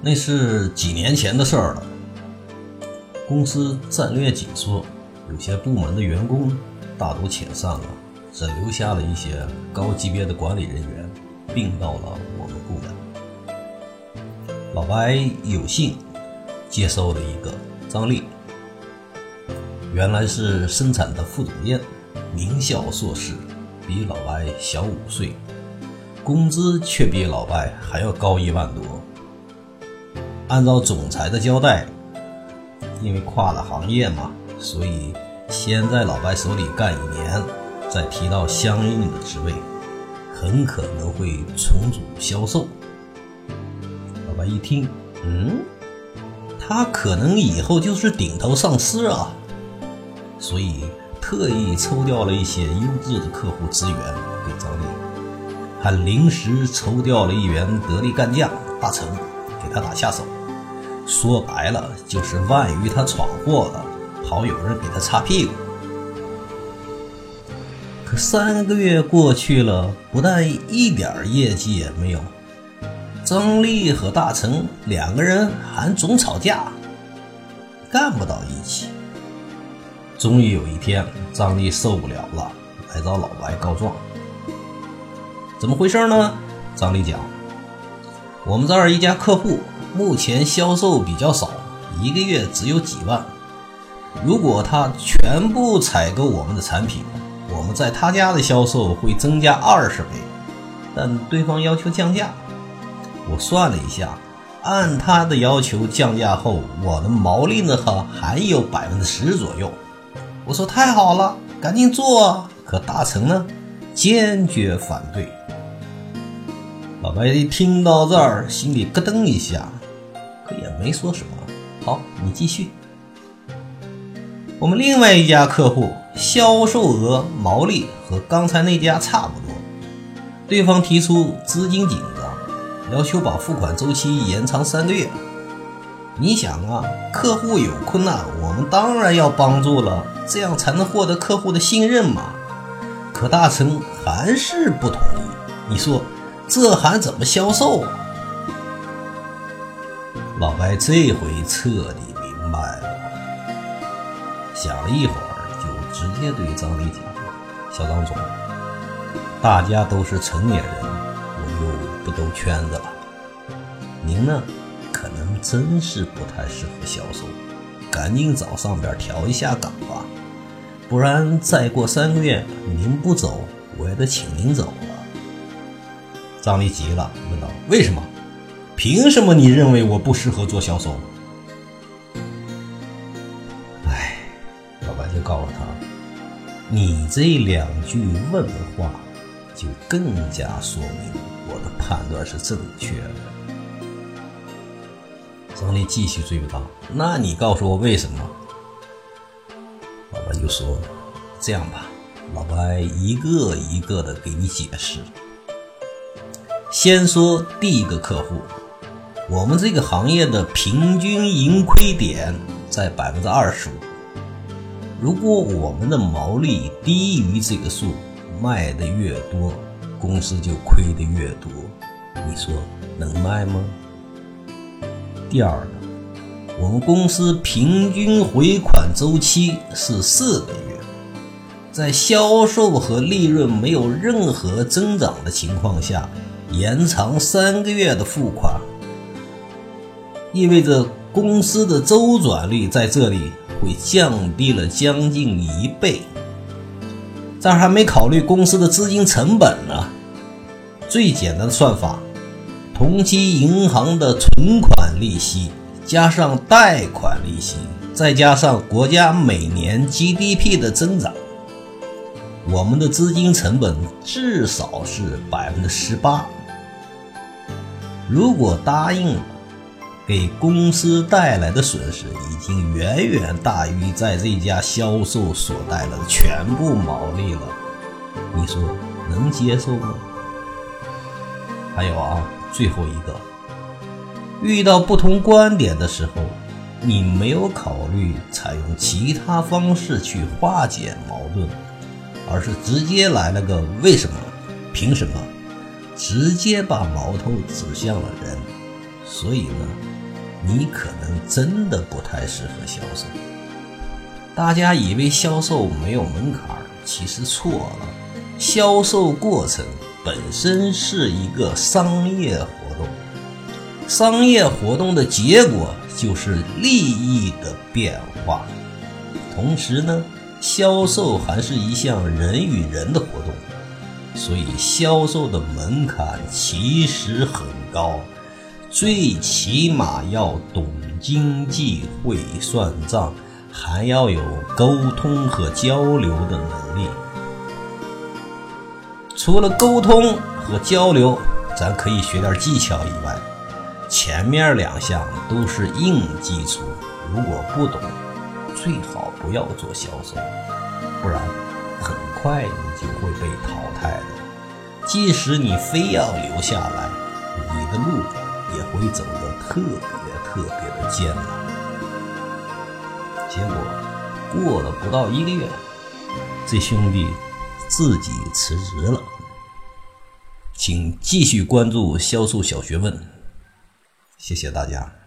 那是几年前的事儿了。公司战略紧缩，有些部门的员工大都遣散了，只留下了一些高级别的管理人员，并到了我们部门。老白有幸接收了一个张丽，原来是生产的副总监，名校硕士，比老白小五岁，工资却比老白还要高一万多。按照总裁的交代，因为跨了行业嘛，所以先在老白手里干一年，再提到相应的职位，很可能会重组销售。老白一听，嗯，他可能以后就是顶头上司啊，所以特意抽调了一些优质的客户资源给张丽，还临时抽调了一员得力干将大成给他打下手。说白了，就是万一他闯祸了，好有人给他擦屁股。可三个月过去了，不但一点业绩也没有，张丽和大成两个人还总吵架，干不到一起。终于有一天，张丽受不了了，来找老白告状。怎么回事呢？张丽讲，我们这儿一家客户。目前销售比较少，一个月只有几万。如果他全部采购我们的产品，我们在他家的销售会增加二十倍。但对方要求降价，我算了一下，按他的要求降价后，我的毛利呢还有百分之十左右。我说太好了，赶紧做。可大成呢，坚决反对。老白一听到这儿，心里咯噔一下。可也没说什么。好，你继续。我们另外一家客户销售额、毛利和刚才那家差不多，对方提出资金紧张，要求把付款周期延长三个月。你想啊，客户有困难，我们当然要帮助了，这样才能获得客户的信任嘛。可大成还是不同意。你说这还怎么销售啊？老白这回彻底明白了，想了一会儿，就直接对张丽讲：“小张总，大家都是成年人，我就不兜圈子了。您呢，可能真是不太适合销售，赶紧找上边调一下岗吧，不然再过三个月您不走，我也得请您走。”张丽急了，问道：“为什么？”凭什么你认为我不适合做销售？哎，老白就告诉他：“你这两句问话，就更加说明我的判断是正确的。”张丽继续追问道：“那你告诉我为什么？”老白就说：“这样吧，老白一个一个的给你解释。先说第一个客户。”我们这个行业的平均盈亏点在百分之二十五。如果我们的毛利低于这个数，卖的越多，公司就亏的越多。你说能卖吗？第二个，我们公司平均回款周期是四个月，在销售和利润没有任何增长的情况下，延长三个月的付款。意味着公司的周转率在这里会降低了将近一倍，这还没考虑公司的资金成本呢。最简单的算法，同期银行的存款利息加上贷款利息，再加上国家每年 GDP 的增长，我们的资金成本至少是百分之十八。如果答应了。给公司带来的损失已经远远大于在这家销售所带来的全部毛利了，你说能接受吗？还有啊，最后一个，遇到不同观点的时候，你没有考虑采用其他方式去化解矛盾，而是直接来了个为什么、凭什么，直接把矛头指向了人，所以呢？你可能真的不太适合销售。大家以为销售没有门槛，其实错了。销售过程本身是一个商业活动，商业活动的结果就是利益的变化。同时呢，销售还是一项人与人的活动，所以销售的门槛其实很高，最起码要懂经济、会算账，还要有沟通和交流的能力。除了沟通和交流，咱可以学点技巧以外，前面两项都是硬基础。如果不懂，最好不要做销售，不然很快你就会被淘汰的。即使你非要留下来，你的路也会走得特别特别的艰难。结果过了不到一个月，这兄弟自己辞职了。请继续关注销售小学问，谢谢大家。